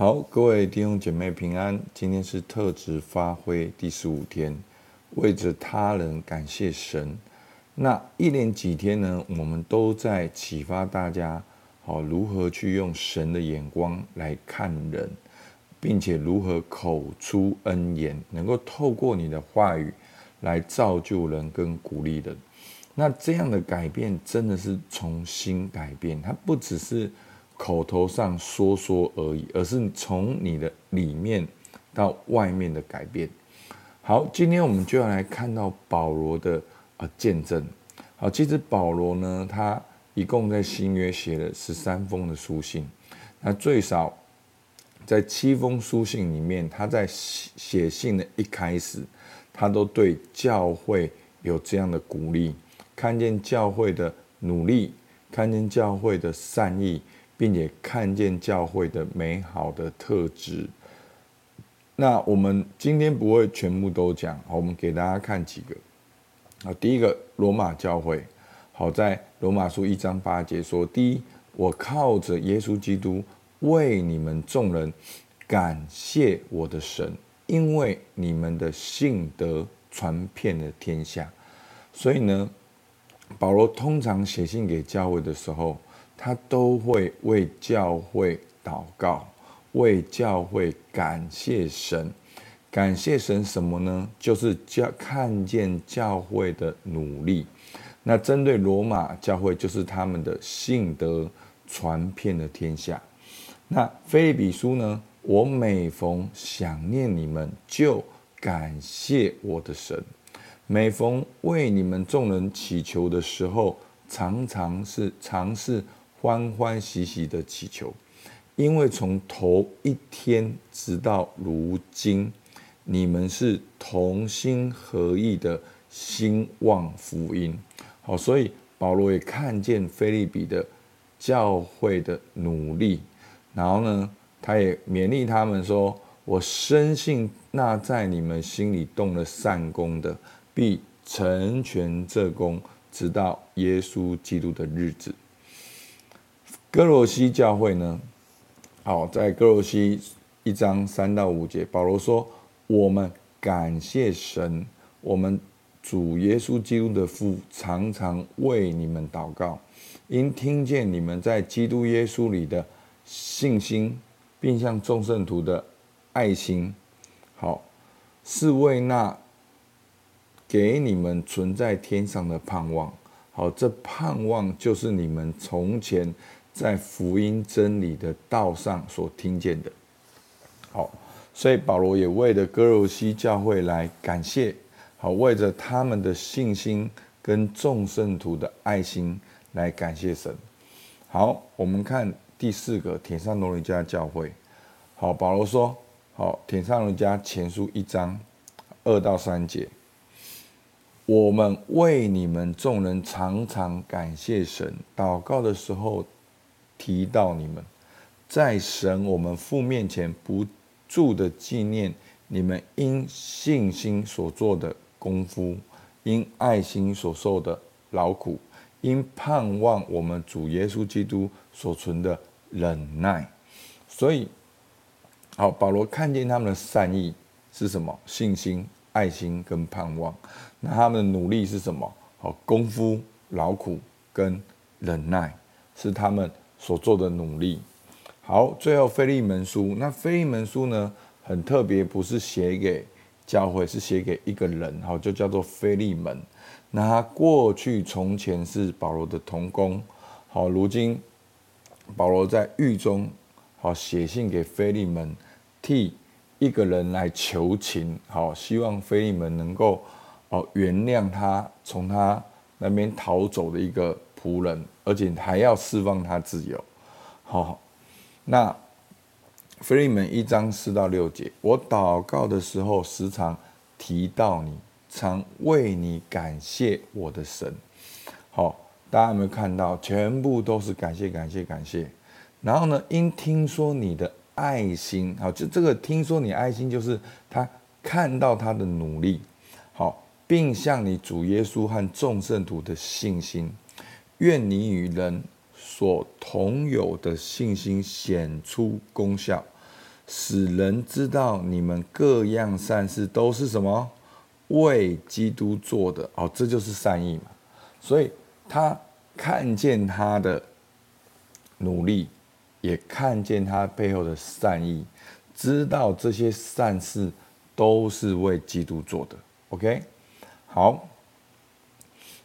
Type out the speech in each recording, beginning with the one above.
好，各位弟兄姐妹平安。今天是特质发挥第十五天，为着他人感谢神。那一连几天呢，我们都在启发大家，好如何去用神的眼光来看人，并且如何口出恩言，能够透过你的话语来造就人跟鼓励人。那这样的改变真的是从心改变，它不只是。口头上说说而已，而是从你的里面到外面的改变。好，今天我们就要来看到保罗的啊见证。好，其实保罗呢，他一共在新约写了十三封的书信。那最少在七封书信里面，他在写信的一开始，他都对教会有这样的鼓励，看见教会的努力，看见教会的善意。并且看见教会的美好的特质。那我们今天不会全部都讲，我们给大家看几个。啊，第一个罗马教会，好在罗马书一章八节说：第一，我靠着耶稣基督为你们众人感谢我的神，因为你们的信德传遍了天下。所以呢，保罗通常写信给教会的时候。他都会为教会祷告，为教会感谢神，感谢神什么呢？就是教看见教会的努力。那针对罗马教会，就是他们的信德传遍了天下。那腓利比书呢？我每逢想念你们，就感谢我的神；每逢为你们众人祈求的时候，常常是尝试。欢欢喜喜的祈求，因为从头一天直到如今，你们是同心合意的兴旺福音。好，所以保罗也看见腓利比的教会的努力，然后呢，他也勉励他们说：“我深信那在你们心里动了善工的，必成全这工，直到耶稣基督的日子。”歌罗西教会呢？好，在歌罗西一章三到五节，保罗说：“我们感谢神，我们主耶稣基督的父常常为你们祷告，因听见你们在基督耶稣里的信心，并向众圣徒的爱心，好，是为那给你们存在天上的盼望。好，这盼望就是你们从前。”在福音真理的道上所听见的，好，所以保罗也为了歌罗西教会来感谢，好，为着他们的信心跟众圣徒的爱心来感谢神。好，我们看第四个帖撒罗尼家教会，好，保罗说，好，帖撒罗尼迦前书一章二到三节，我们为你们众人常常感谢神，祷告的时候。提到你们在神我们父面前不住的纪念你们因信心所做的功夫，因爱心所受的劳苦，因盼望我们主耶稣基督所存的忍耐。所以，好，保罗看见他们的善意是什么？信心、爱心跟盼望。那他们的努力是什么？好，功夫、劳苦跟忍耐是他们。所做的努力，好，最后腓利门书，那腓利门书呢，很特别，不是写给教会，是写给一个人，好，就叫做腓利门。那他过去从前是保罗的同工，好，如今保罗在狱中，好，写信给腓利门，替一个人来求情，好，希望腓利门能够哦原谅他从他那边逃走的一个仆人。而且还要释放他自由，好，那腓利门一章四到六节，我祷告的时候时常提到你，常为你感谢我的神。好，大家有没有看到？全部都是感谢，感谢，感谢。然后呢，因听说你的爱心，好，就这个听说你爱心，就是他看到他的努力，好，并向你主耶稣和众圣徒的信心。愿你与人所同有的信心显出功效，使人知道你们各样善事都是什么？为基督做的哦，这就是善意嘛。所以他看见他的努力，也看见他背后的善意，知道这些善事都是为基督做的。OK，好。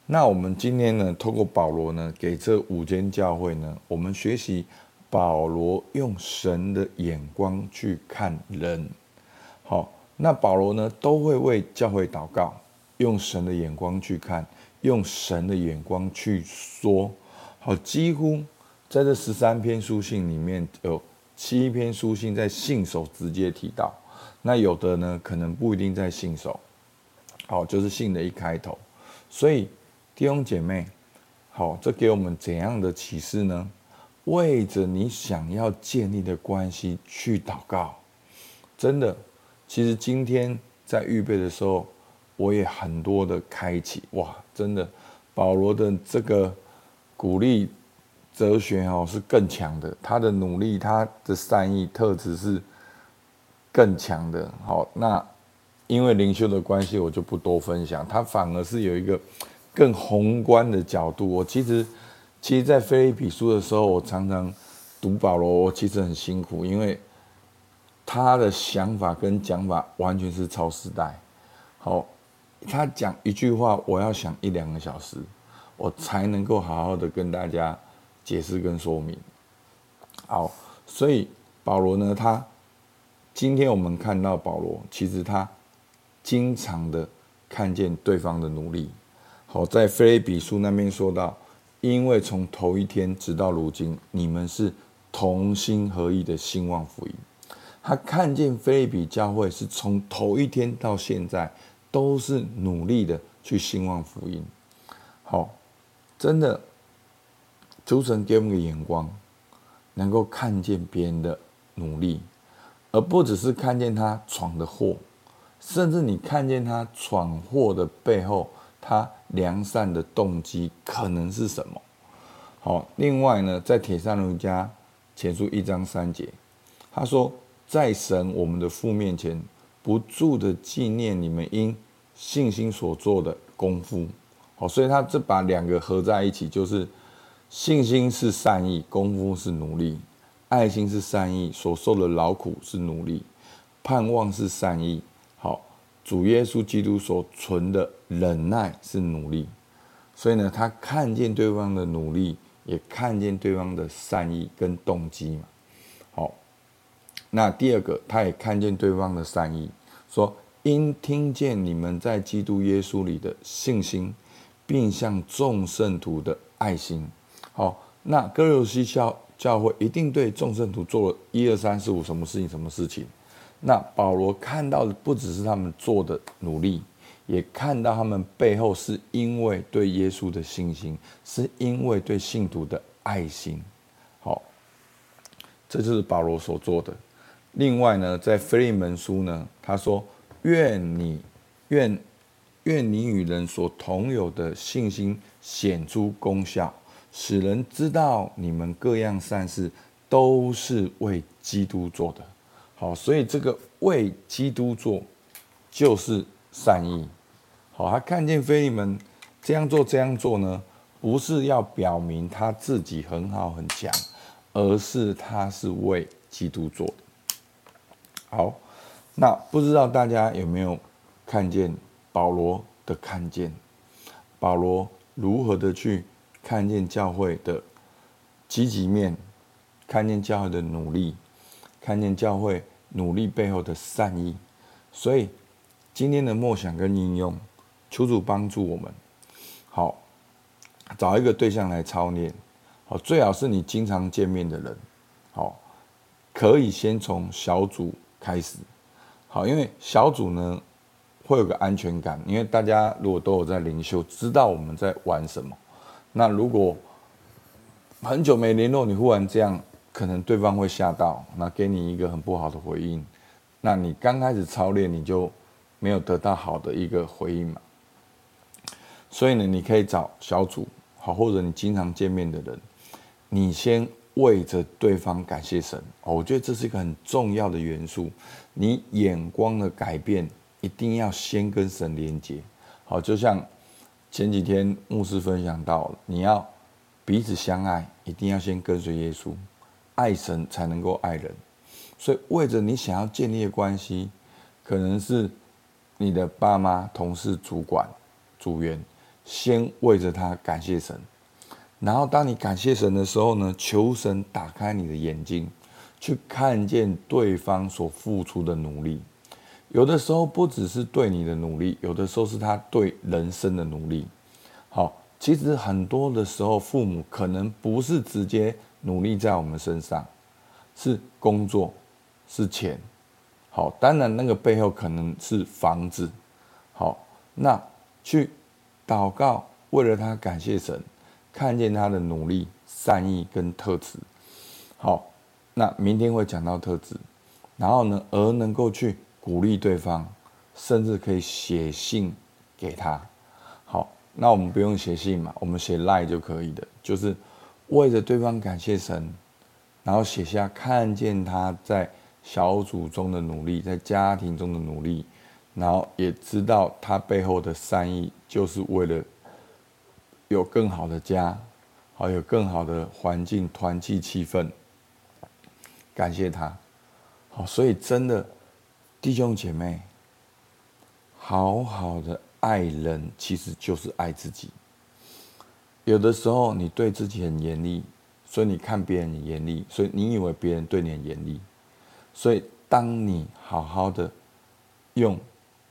那我们今天呢，透过保罗呢，给这五间教会呢，我们学习保罗用神的眼光去看人。好，那保罗呢，都会为教会祷告，用神的眼光去看，用神的眼光去说。好，几乎在这十三篇书信里面有七篇书信在信手直接提到，那有的呢，可能不一定在信手。好，就是信的一开头，所以。弟兄姐妹，好，这给我们怎样的启示呢？为着你想要建立的关系去祷告，真的，其实今天在预备的时候，我也很多的开启，哇，真的，保罗的这个鼓励哲学哦是更强的，他的努力，他的善意特质是更强的。好，那因为灵修的关系，我就不多分享，他反而是有一个。更宏观的角度，我其实，其实，在腓立比书的时候，我常常读保罗，我其实很辛苦，因为他的想法跟讲法完全是超时代。好，他讲一句话，我要想一两个小时，我才能够好好的跟大家解释跟说明。好，所以保罗呢，他今天我们看到保罗，其实他经常的看见对方的努力。好，在腓立比书那边说到，因为从头一天直到如今，你们是同心合意的兴旺福音。他看见腓立比教会是从头一天到现在都是努力的去兴旺福音。好，真的，主神给我们个眼光，能够看见别人的努力，而不只是看见他闯的祸，甚至你看见他闯祸的背后。他良善的动机可能是什么？好，另外呢，在帖撒罗尼迦前书一章三节，他说，在神我们的父面前，不住的纪念你们因信心所做的功夫。好，所以他这把两个合在一起，就是信心是善意，功夫是努力；爱心是善意，所受的劳苦是努力；盼望是善意。主耶稣基督所存的忍耐是努力，所以呢，他看见对方的努力，也看见对方的善意跟动机嘛。好，那第二个，他也看见对方的善意，说因听见你们在基督耶稣里的信心，并向众圣徒的爱心。好，那歌罗西教教会一定对众圣徒做了一二三四五什么事情，什么事情。那保罗看到的不只是他们做的努力，也看到他们背后是因为对耶稣的信心，是因为对信徒的爱心。好，这就是保罗所做的。另外呢，在腓利门书呢，他说：“愿你愿愿你与人所同有的信心显出功效，使人知道你们各样善事都是为基督做的。”好，所以这个为基督做，就是善意。好，他看见腓利门这样做这样做呢，不是要表明他自己很好很强，而是他是为基督做的。好，那不知道大家有没有看见保罗的看见？保罗如何的去看见教会的积极面，看见教会的努力？看见教会努力背后的善意，所以今天的默想跟应用，求主帮助我们。好，找一个对象来操练。好，最好是你经常见面的人。好，可以先从小组开始。好，因为小组呢会有个安全感，因为大家如果都有在灵修，知道我们在玩什么。那如果很久没联络，你忽然这样。可能对方会吓到，那给你一个很不好的回应，那你刚开始操练你就没有得到好的一个回应嘛。所以呢，你可以找小组，好，或者你经常见面的人，你先为着对方感谢神。我觉得这是一个很重要的元素。你眼光的改变，一定要先跟神连接。好，就像前几天牧师分享到，你要彼此相爱，一定要先跟随耶稣，爱神才能够爱人。所以，为着你想要建立的关系，可能是你的爸妈、同事、主管、组员，先为着他感谢神。然后，当你感谢神的时候呢，求神打开你的眼睛，去看见对方所付出的努力。有的时候不只是对你的努力，有的时候是他对人生的努力。好，其实很多的时候，父母可能不是直接努力在我们身上，是工作，是钱。好，当然那个背后可能是房子。好，那去祷告，为了他感谢神，看见他的努力、善意跟特质。好，那明天会讲到特质，然后呢，而能够去。鼓励对方，甚至可以写信给他。好，那我们不用写信嘛，我们写 LINE 就可以的。就是为着对方感谢神，然后写下看见他在小组中的努力，在家庭中的努力，然后也知道他背后的善意，就是为了有更好的家，还有更好的环境、团契气氛。感谢他。好，所以真的。弟兄姐妹，好好的爱人，其实就是爱自己。有的时候你对自己很严厉，所以你看别人很严厉，所以你以为别人对你很严厉。所以当你好好的用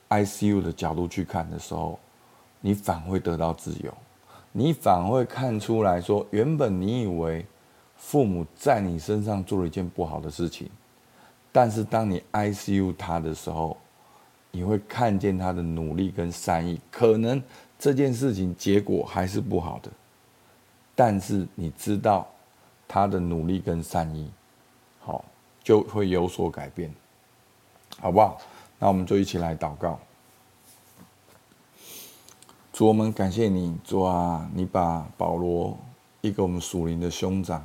ICU 的角度去看的时候，你反会得到自由，你反会看出来说，原本你以为父母在你身上做了一件不好的事情。但是当你 ICU 他的时候，你会看见他的努力跟善意。可能这件事情结果还是不好的，但是你知道他的努力跟善意，好，就会有所改变，好不好？那我们就一起来祷告。主，我们感谢你，主啊，你把保罗一个我们属灵的兄长，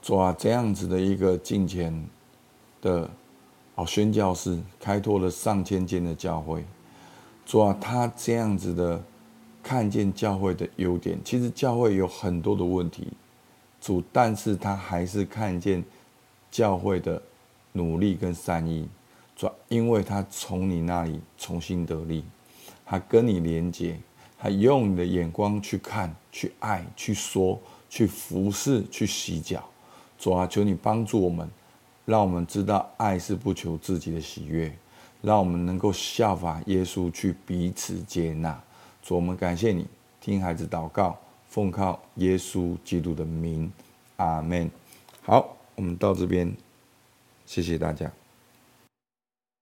主啊，这样子的一个敬虔。的哦，宣教士开拓了上千间的教会，主啊，他这样子的看见教会的优点，其实教会有很多的问题，主，但是他还是看见教会的努力跟善意，主，因为他从你那里重新得力，他跟你连接，他用你的眼光去看、去爱、去说、去服侍、去洗脚，主啊，求你帮助我们。让我们知道爱是不求自己的喜悦，让我们能够效法耶稣去彼此接纳。主，我们感谢你，听孩子祷告，奉靠耶稣基督的名，阿门。好，我们到这边，谢谢大家。